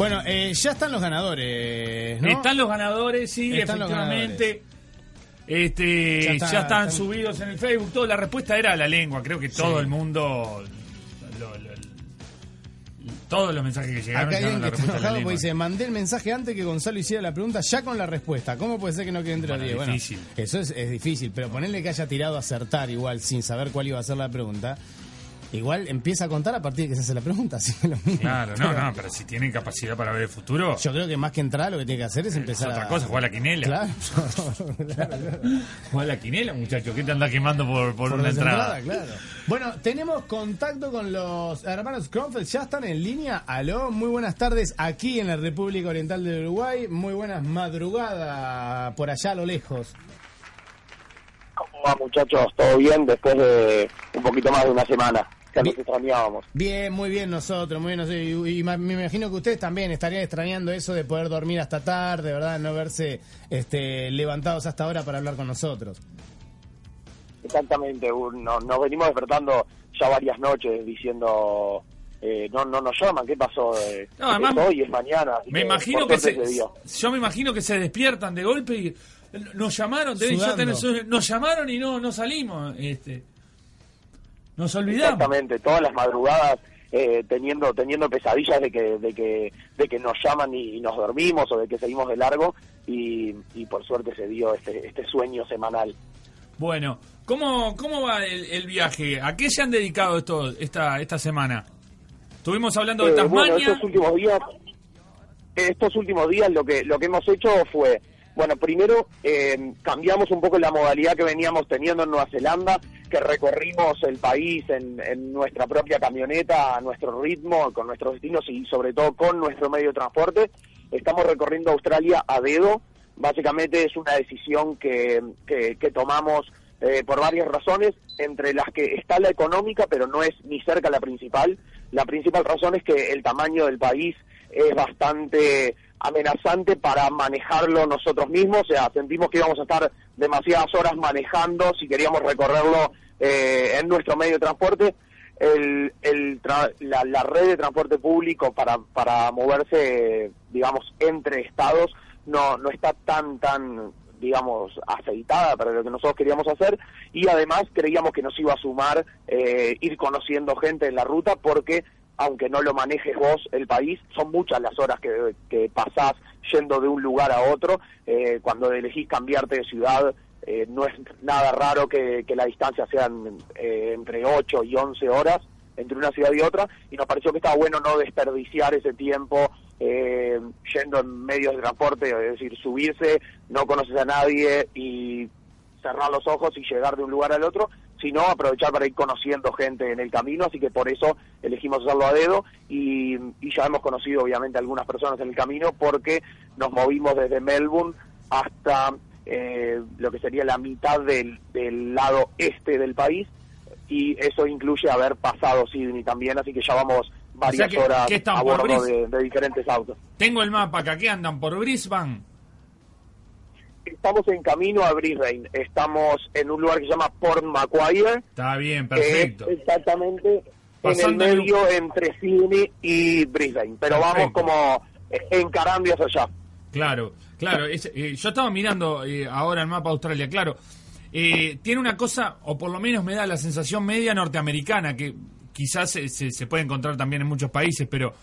Bueno, eh, ya están los ganadores, ¿no? Están los ganadores, sí, Están efectivamente. Este, Ya ya, está- están están- subidos en el Facebook. Todo, la respuesta era la lengua. Creo que todo Sí. el mundo. lo- lo- todos los mensajes que llegaron. Acá alguien que está enojado porque dice, mandé el mensaje antes que Gonzalo hiciera la pregunta, ya con la respuesta. ¿Cómo puede ser que no quede entre Bueno, 10? Bueno, eso es, es difícil, pero ponerle que haya tirado a acertar igual sin saber cuál iba a ser la pregunta, igual empieza a contar a partir de que se hace la pregunta, así que lo mismo. Claro, no, no, pero si tienen capacidad para ver el futuro, Yo creo que más que entrar lo que tiene que hacer es es empezar otra a... cosa, jugar a la quinela. Claro, claro, claro. Jugar a la quinela, muchacho. ¿Qué te anda quemando por, por, Por una desentrada, entrada? claro. Bueno, tenemos contacto con los hermanos Kronfeld, ya están en línea. Aló, muy buenas tardes aquí en la República Oriental del Uruguay. Muy buenas madrugadas por allá a lo lejos. ¿Cómo va, muchachos? ¿Todo bien? Después de un poquito más de una semana que nos Bien. extrañábamos. Bien, muy bien nosotros, muy bien nosotros. Y, me imagino que ustedes también estarían extrañando eso de poder dormir hasta tarde, ¿verdad? No verse este, levantados hasta ahora para hablar con nosotros. Exactamente, un- no- nos venimos despertando ya varias noches diciendo, eh, no no nos llaman, ¿qué pasó? Eh, No, además, es hoy, es mañana. Me que, imagino que se, dio. yo me imagino que se despiertan de golpe y nos llamaron, tenés- ya tenés- nos llamaron y no no salimos, este. Nos olvidamos. Exactamente, todas las madrugadas eh, teniendo teniendo pesadillas de que de que de que nos llaman y, y nos dormimos o de que seguimos de largo y, y por suerte se dio este este sueño semanal. Bueno, ¿cómo, cómo va el, el viaje? ¿A qué se han dedicado esto, esta, esta semana? Estuvimos hablando de Eh, bueno, Tasmania. estos últimos días, estos últimos días lo que lo que hemos hecho fue, bueno, primero eh, cambiamos un poco la modalidad que veníamos teniendo en Nueva Zelanda, que recorrimos el país en, nuestra propia camioneta, a nuestro ritmo, con nuestros destinos y sobre todo con nuestro medio de transporte. Estamos recorriendo Australia a dedo. Básicamente es una decisión que, que, que tomamos eh, por varias razones, entre las que está la económica, pero no es ni cerca la principal. La principal razón es que el tamaño del país es bastante amenazante para manejarlo nosotros mismos, o sea, sentimos que íbamos a estar demasiadas horas manejando si queríamos recorrerlo eh, en nuestro medio de transporte. El, el tra- la, red de transporte público para, para moverse, digamos, entre estados no, no está tan, tan, digamos, aceitada para lo que nosotros queríamos hacer y además creíamos que nos iba a sumar eh, ir conociendo gente en la ruta porque aunque no lo manejes vos el país, son muchas las horas que, que pasás yendo de un lugar a otro. Eh, cuando elegís cambiarte de ciudad, eh, no es nada raro que, que la distancia sean eh, entre 8 y 11 horas entre una ciudad y otra, y nos pareció que estaba bueno no desperdiciar ese tiempo eh, yendo en medios de transporte, es decir, subirse, no conoces a nadie y cerrar los ojos y llegar de un lugar al otro, sino aprovechar para ir conociendo gente en el camino, así que por eso elegimos hacerlo a dedo y, y ya hemos conocido obviamente algunas personas en el camino porque nos movimos desde Melbourne hasta eh, lo que sería la mitad del, del lado este del país y eso incluye haber pasado Sydney también, así que ya vamos varias que- horas que están a por bordo Bris- de, de diferentes autos. Tengo el mapa acá, ¿qué andan? ¿Por Brisbane? Estamos en camino a Brisbane, estamos en un lugar que se llama Port Macquarie, Está bien, que perfecto. es exactamente Pasando en el- el medio entre Sydney y Brisbane, pero vamos como eh, encarando hacia allá. Claro, claro. eh, yo estaba mirando eh, ahora el mapa de Australia, claro. Eh, tiene una cosa, o por lo menos me da la sensación media norteamericana, que quizás se, se- puede encontrar también en muchos países, pero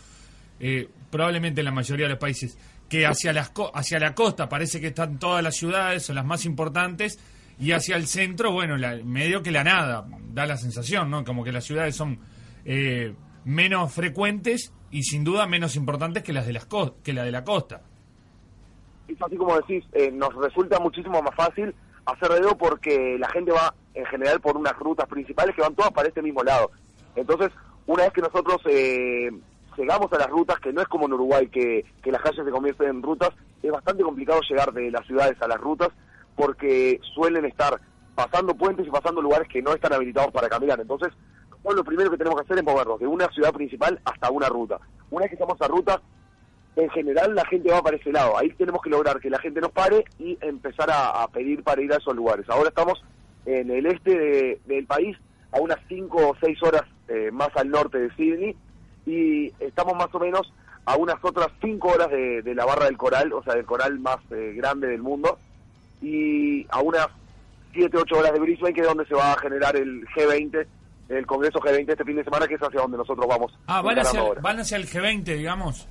eh, probablemente en la mayoría de los países, que hacia, las hacia la costa parece que están todas las ciudades o las más importantes, y hacia el centro, bueno, la- medio que la nada, da la sensación, ¿no? Como que las ciudades son eh, menos frecuentes y sin duda menos importantes que las de, las que la de la costa. Es así como decís, eh, nos resulta muchísimo más fácil hacer dedo porque la gente va en general por unas rutas principales que van todas para este mismo lado. Entonces, una vez que nosotros eh, llegamos a las rutas, que no es como en Uruguay, que, que las calles se convierten en rutas, es bastante complicado llegar de las ciudades a las rutas porque suelen estar pasando puentes y pasando lugares que no están habilitados para caminar. Entonces, lo primero que tenemos que hacer es movernos de una ciudad principal hasta una ruta. Una vez que estamos a ruta, en general la gente va para ese lado. Ahí tenemos que lograr que la gente nos pare y empezar a, a pedir para ir a esos lugares. Ahora estamos en el este de- del país, a unas 5 o 6 horas eh, más al norte de Sydney, y estamos más o menos a unas otras cinco horas de, la barra del coral, o sea, del coral más eh, grande del mundo, y a unas 7, 8 horas de Brisbane, que es donde se va a generar el G20, el Congreso G20 este fin de semana, que es hacia donde nosotros vamos. Ah, van hacia, van hacia el G20, digamos.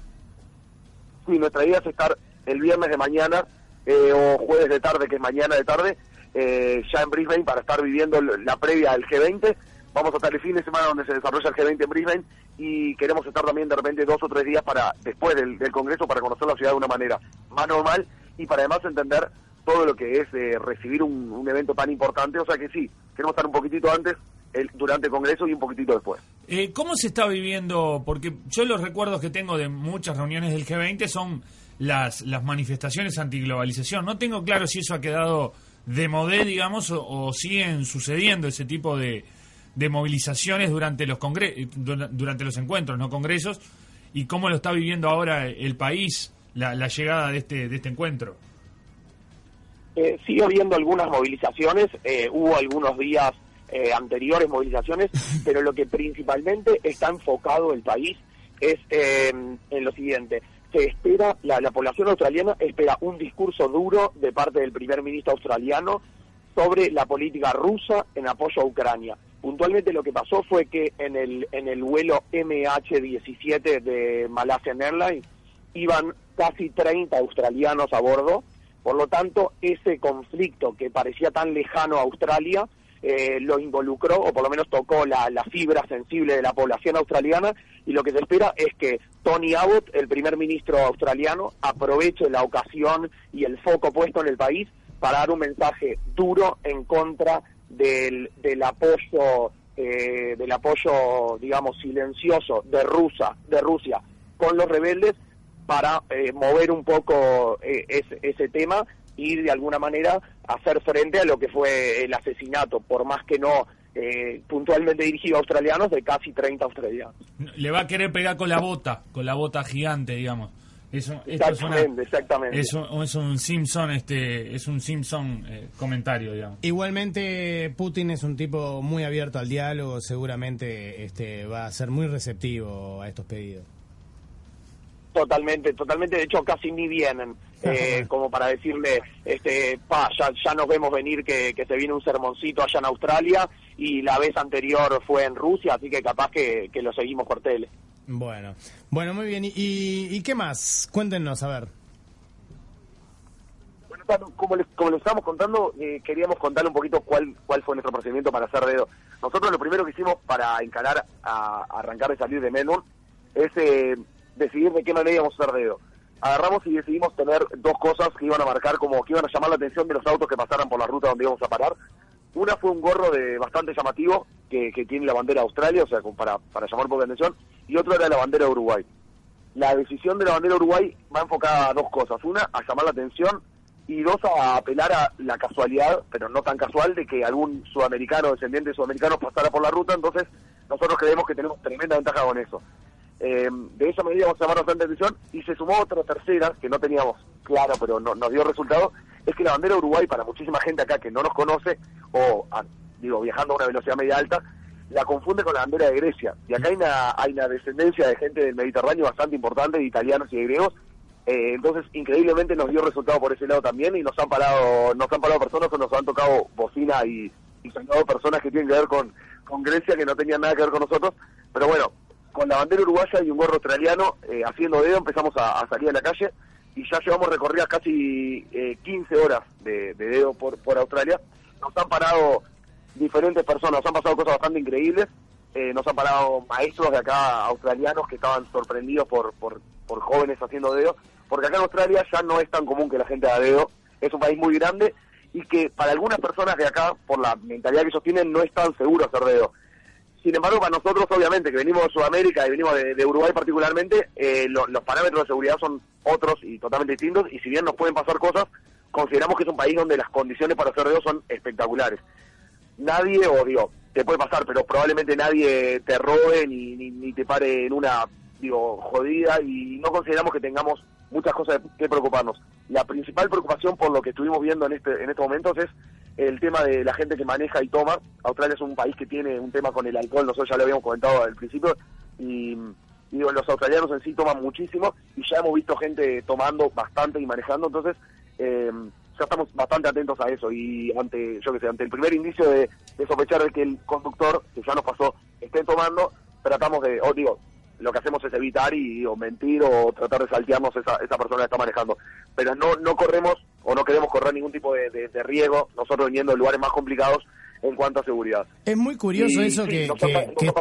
Sí, nuestra idea es estar el viernes de mañana eh, o jueves de tarde, que es mañana de tarde, eh, ya en Brisbane para estar viviendo la previa al G20. Vamos a estar el fin de semana donde se desarrolla el G20 en Brisbane y queremos estar también de repente dos o tres días para después del, Congreso para conocer la ciudad de una manera más normal y para además entender todo lo que es eh, recibir un, evento tan importante. O sea que sí, queremos estar un poquitito antes, el, durante el Congreso y un poquitito después. Eh, ¿Cómo se está viviendo? Porque yo los recuerdos que tengo de muchas reuniones del G20 son las, las manifestaciones antiglobalización. No tengo claro si eso ha quedado de modé, digamos, o, siguen sucediendo ese tipo de, de movilizaciones durante los congre durante los encuentros, no congresos, y cómo lo está viviendo ahora el país la, la llegada de este de este encuentro. Eh, sigue habiendo algunas movilizaciones, eh, hubo algunos días eh, anteriores movilizaciones, pero lo que principalmente está enfocado el país es en lo siguiente se espera, la, población australiana espera un discurso duro de parte del primer ministro australiano sobre la política rusa en apoyo a Ucrania. Puntualmente lo que pasó fue que en el, en el vuelo MH17 de Malaysian Airlines iban casi 30 australianos a bordo, por lo tanto ese conflicto que parecía tan lejano a Australia eh, lo involucró o por lo menos tocó la, fibra sensible de la población australiana y lo que se espera es que Tony Abbott, el primer ministro australiano, aproveche la ocasión y el foco puesto en el país para dar un mensaje duro en contra del, del apoyo eh, del apoyo digamos silencioso de Rusia de Rusia con los rebeldes para eh, mover un poco ese, ese tema y de alguna manera hacer frente a lo que fue el asesinato, por más que no eh, puntualmente dirigido a australianos, de casi 30 australianos. Le va a querer pegar con la bota, con la bota gigante, digamos. Es exactamente, exactamente. Es un, Simpson, este, es un Simpson eh, comentario, digamos. Igualmente, Putin es un tipo muy abierto al diálogo, seguramente este, va a ser muy receptivo a estos pedidos. Totalmente, totalmente. De hecho, casi ni vienen. Eh, como para decirle, este, pa, ya, ya nos vemos venir que, que, se viene un sermoncito allá en Australia y la vez anterior fue en Rusia, así que capaz que, lo seguimos por tele. Bueno, bueno, muy bien. ¿Y, y qué más? Cuéntenos, a ver. Bueno, como les, como les estábamos contando, eh, queríamos contarle un poquito cuál, cuál fue nuestro procedimiento para hacer dedo. Nosotros lo primero que hicimos para encarar a, arrancar de salir de Melbourne es eh, decidir de qué manera íbamos a hacer dedo. Agarramos y decidimos tener dos cosas que iban a marcar como que iban a llamar la atención de los autos que pasaran por la ruta donde íbamos a parar. Una fue un gorro de bastante llamativo que, tiene la bandera de Australia, o sea, para, para llamar poca atención, y otro era la bandera de Uruguay. La decisión de la bandera de Uruguay va enfocada a dos cosas. Una, a llamar la atención y dos, a apelar a la casualidad, pero no tan casual, de que algún sudamericano, descendiente de sudamericanos pasara por la ruta. Entonces, nosotros creemos que tenemos tremenda ventaja con eso. Eh, de esa medida vamos a llamar bastante atención y se sumó otra tercera que no teníamos claro pero no, nos dio resultado es que la bandera de Uruguay para muchísima gente acá que no nos conoce o digo viajando a una velocidad media alta la confunde con la bandera de Grecia. Y acá hay una, hay una descendencia de gente del Mediterráneo bastante importante de italianos y de griegos. Eh, entonces increíblemente nos dio resultado por ese lado también y nos han parado nos han parado personas que nos han tocado bocina y, y personas que tienen que ver con, con Grecia que no tenían nada que ver con nosotros. Pero bueno con la bandera uruguaya y un gorro australiano, eh, haciendo dedo, empezamos a, salir a la calle y ya llevamos recorridas casi eh, 15 horas de, dedo por, por Australia. Nos han parado diferentes personas, nos han pasado cosas bastante increíbles. Eh, nos han parado maestros de acá australianos que estaban sorprendidos por, por, por jóvenes haciendo dedo, porque acá en Australia ya no es tan común que la gente haga dedo, es un país muy grande y que para algunas personas de acá, por la mentalidad que ellos tienen, no es tan seguro hacer dedo. Sin embargo, para nosotros, obviamente, que venimos de Sudamérica y venimos de, Uruguay particularmente, eh, los parámetros de seguridad son otros y totalmente distintos, y si bien nos pueden pasar cosas, consideramos que es un país donde las condiciones para hacer dedo son espectaculares. Nadie, o digo, te puede pasar, pero probablemente nadie te robe ni, ni, te pare en una, digo, jodida, y no consideramos que tengamos muchas cosas que preocuparnos. La principal preocupación por lo que estuvimos viendo en, este, en estos momentos es el tema de la gente que maneja y toma. Australia es un país que tiene un tema con el alcohol, nosotros ya lo habíamos comentado al principio, y, digo, los australianos en sí toman muchísimo y ya hemos visto gente tomando bastante y manejando, entonces eh, ya estamos bastante atentos a eso y ante, yo que sé, ante el primer indicio de, de sospechar de que el conductor, que ya nos pasó, esté tomando, tratamos de, o digo, lo que hacemos es evitar y o mentir o tratar de saltearnos esa, esa persona que está manejando. Pero no no corremos o no queremos correr ningún tipo de, de, de riesgo, nosotros viniendo de lugares más complicados en cuanto a seguridad. Es muy curioso Y, eso sí, que, nos que- nos que-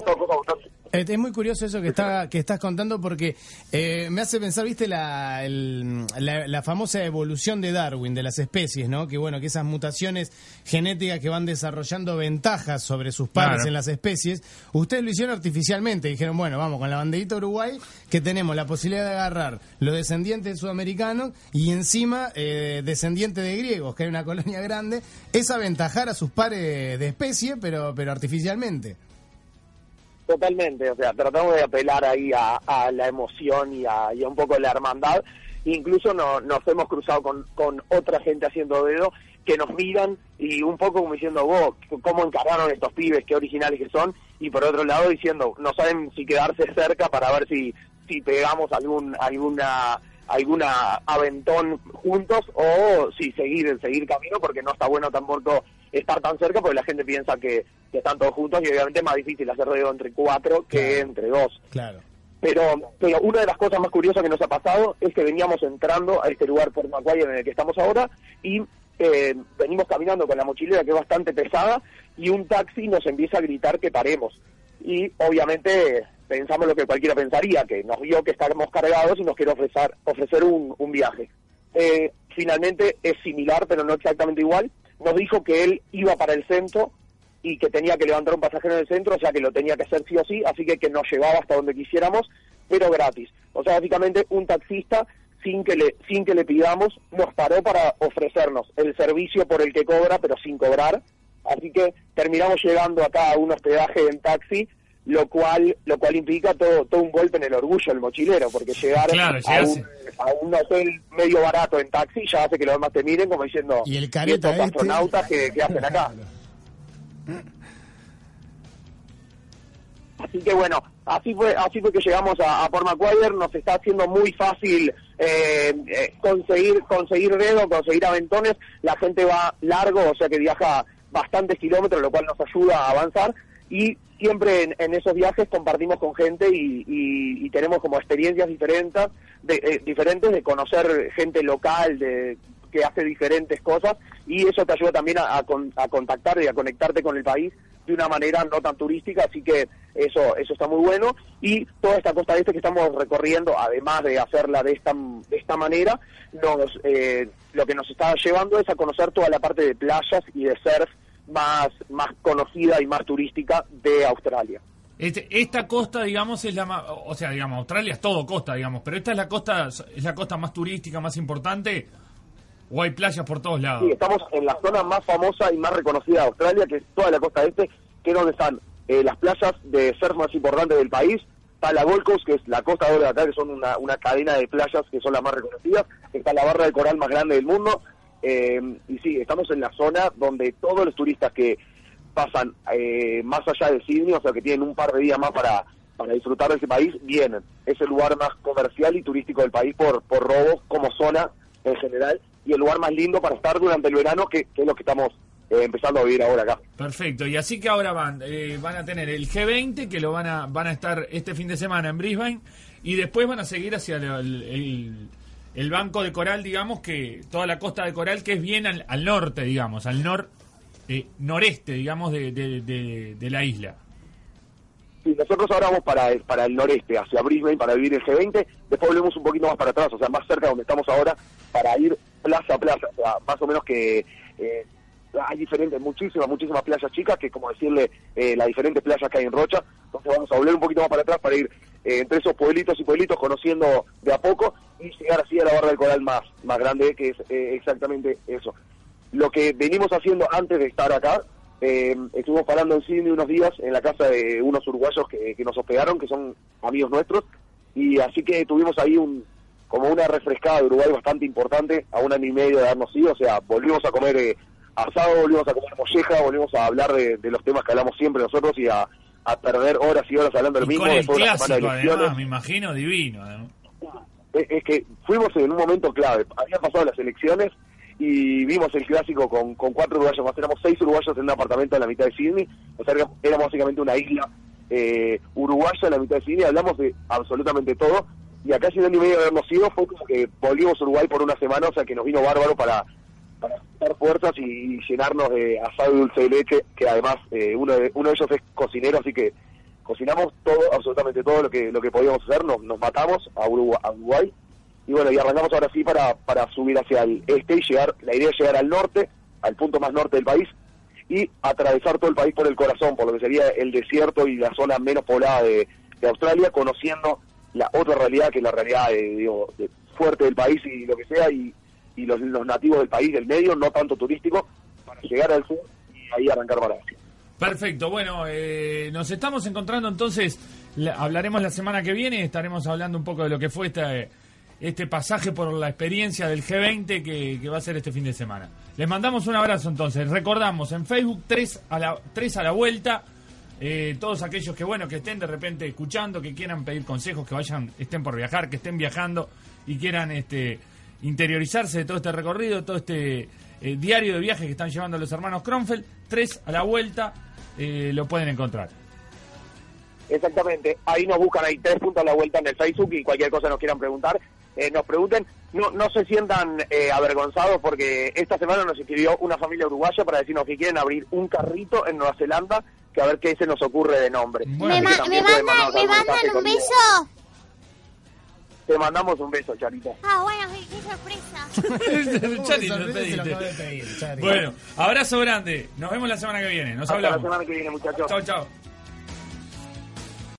Es muy curioso eso que está que estás contando porque eh, me hace pensar, viste, la, el- la, la famosa evolución de Darwin, de las especies, ¿no? Que bueno, que esas mutaciones genéticas que van desarrollando ventajas sobre sus pares Claro. en las especies, ustedes lo hicieron artificialmente. Dijeron, bueno, vamos con la banderita Uruguay, que tenemos la posibilidad de agarrar los descendientes de sudamericanos y encima eh, descendientes de griegos, que hay una colonia grande, es aventajar a sus pares de especie, pero, pero artificialmente. Totalmente, o sea, tratamos de apelar ahí a, la emoción y a, y a un poco la hermandad. Incluso no- nos hemos cruzado con, con otra gente haciendo dedo que nos miran y un poco como diciendo, vos, ¿cómo encararon estos pibes? ¿Qué originales que son? Y por otro lado diciendo, no saben si quedarse cerca para ver si, si pegamos algún, alguna alguna aventón juntos o si seguir seguir camino porque no está bueno tampoco estar tan cerca porque la gente piensa que, que están todos juntos y obviamente es más difícil hacer dedo entre cuatro que Claro. entre dos. Claro. Pero, pero una de las cosas más curiosas que nos ha pasado es que veníamos entrando a este lugar por Macguire en el que estamos ahora y eh, venimos caminando con la mochilera que es bastante pesada y un taxi nos empieza a gritar que paremos. Y obviamente pensamos lo que cualquiera pensaría, que nos vio que estábamos cargados y nos quiere ofrecer, ofrecer un, un viaje. Eh, finalmente es similar, pero no exactamente igual. Nos dijo que él iba para el centro y que tenía que levantar un pasajero en el centro, o sea que lo tenía que hacer sí o sí, así que que nos llevaba hasta donde quisiéramos, pero gratis. O sea, básicamente un taxista sin que le sin que le pidamos nos paró para ofrecernos el servicio por el que cobra, pero sin cobrar. Así que terminamos llegando acá a un hospedaje en taxi, lo cual lo cual implica todo todo un golpe en el orgullo del mochilero, porque llegar Claro, a, un, a un hotel medio barato en taxi ya hace que los demás te miren como diciendo Y el "¿Y careta estos este?" astronautas que, que hacen acá. Así que bueno, así fue, así fue que llegamos a, a Port Macquarie, nos está haciendo muy fácil eh, eh, conseguir conseguir dedo, conseguir aventones, la gente va largo, o sea que viaja bastantes kilómetros, lo cual nos ayuda a avanzar. Y siempre en, en esos viajes compartimos con gente y, y- tenemos como experiencias diferentes eh, diferentes de conocer gente local, de que hace diferentes cosas y eso te ayuda también a, a con- a contactar y a conectarte con el país de una manera no tan turística, así que eso eso está muy bueno y toda esta costa este que estamos recorriendo, además de hacerla de esta de esta manera, nos eh, lo que nos está llevando es a conocer toda la parte de playas y de surf más más conocida y más turística de Australia. Este- esta costa, digamos, es la más, o sea, digamos, Australia es todo costa, digamos, pero esta es la costa, es la costa más turística, más importante, o hay playas por todos lados. Sí, estamos en la zona más famosa y más reconocida de Australia, que es toda la costa este, que es donde están eh, las playas de surf más importantes del país. Está la Gold Coast, que es la costa de acá, que son una, una cadena de playas que son las más reconocidas. Está la barra de coral más grande del mundo. Eh, y sí, estamos en la zona donde todos los turistas que pasan eh, más allá de Sydney, o sea, que tienen un par de días más para, para disfrutar de ese país, vienen. Es el lugar más comercial y turístico del país por, por robos como zona en general y el lugar más lindo para estar durante el verano, que, que es lo que estamos eh, empezando a vivir ahora acá. Perfecto, y así que ahora van, eh, van a tener el G20, que lo van a, van a estar este fin de semana en Brisbane, y después van a seguir hacia el, el- el banco de coral, digamos, que toda la costa de coral, que es bien al, al norte, digamos, al nor, eh, noreste, digamos, de, de- de- de la isla. Sí, nosotros ahora vamos para el, para el noreste, hacia Brisbane, para vivir el G20, después volvemos un poquito más para atrás, o sea, más cerca de donde estamos ahora, para ir plaza a plaza, o sea, más o menos que eh, hay diferentes, muchísimas, muchísimas playas chicas, que como decirle eh, las diferentes playas que hay en Rocha, entonces vamos a volver un poquito más para atrás para ir eh, entre esos pueblitos y pueblitos conociendo de a poco y llegar así a la barra del coral más, más grande, que es eh, exactamente eso. Lo que venimos haciendo antes de estar acá, eh, estuvimos parando en Sydney unos días en la casa de unos uruguayos que, que nos hospedaron, que son amigos nuestros, y así que tuvimos ahí un como una refrescada de Uruguay bastante importante a un año y medio de habernos ido, o sea, volvimos a comer eh, asado, volvimos a comer molleja, volvimos a hablar de, de los temas que hablamos siempre nosotros y a, a perder horas y horas hablando del mismo con el de clásico, además, me imagino, divino. además. es, es que fuimos en un momento clave. Habían pasado las elecciones y vimos el clásico con, con cuatro uruguayos más. Éramos seis uruguayos en un apartamento en la mitad de Sydney. O sea, era básicamente una isla eh, uruguaya en la mitad de Sydney. Hablamos de absolutamente todo. Y acá, año y medio de habernos ido, fue como que volvimos a Uruguay por una semana. O sea, que nos vino bárbaro para, para dar fuerzas y, llenarnos de asado y dulce de leche. Que además, eh, uno, de, uno de ellos es cocinero, así que cocinamos todo, absolutamente todo lo que lo que podíamos hacer, nos, nos matamos a Uruguay, a Uruguay y bueno, y arrancamos ahora sí para, para subir hacia el este y llegar, la idea es llegar al norte, al punto más norte del país y atravesar todo el país por el corazón, por lo que sería el desierto y la zona menos poblada de, de Australia, conociendo la otra realidad que es la realidad eh, digo, de- fuerte del país y lo que sea y, los, nativos del país, del medio, no tanto turístico, para llegar al sur y ahí arrancar para. Perfecto, bueno, eh, nos estamos encontrando entonces, la- hablaremos la semana que viene, estaremos hablando un poco de lo que fue este, este pasaje por la experiencia del G20 que, que va a ser este fin de semana. Les mandamos un abrazo entonces, recordamos en Facebook 3 a la, 3 a la vuelta, eh, todos aquellos que bueno que estén de repente escuchando, que quieran pedir consejos, que vayan, estén por viajar, que estén viajando y quieran este interiorizarse de todo este recorrido, todo este eh, diario de viaje que están llevando los hermanos Kronfeld, 3 a la vuelta, eh, lo pueden encontrar. Exactamente, ahí nos buscan, hay tres puntos a la vuelta en el Facebook cualquier cosa nos quieran preguntar, eh, nos pregunten, no, no se sientan eh, avergonzados porque esta semana nos escribió una familia uruguaya para decirnos que quieren abrir un carrito en Nueva Zelanda, que a ver qué se nos ocurre de nombre. Bueno. ¿Me, ma- me mandan, mandarnos ¿me algún mandan mensaje un beso? Te mandamos un beso, Charita. Ah, bueno, qué, qué sorpresa. Chari, Sorpresa, no pediste. Bueno, abrazo grande. Nos vemos la semana que viene. Nos Hasta la hablamos. semana que viene, muchachos. Chao, chao.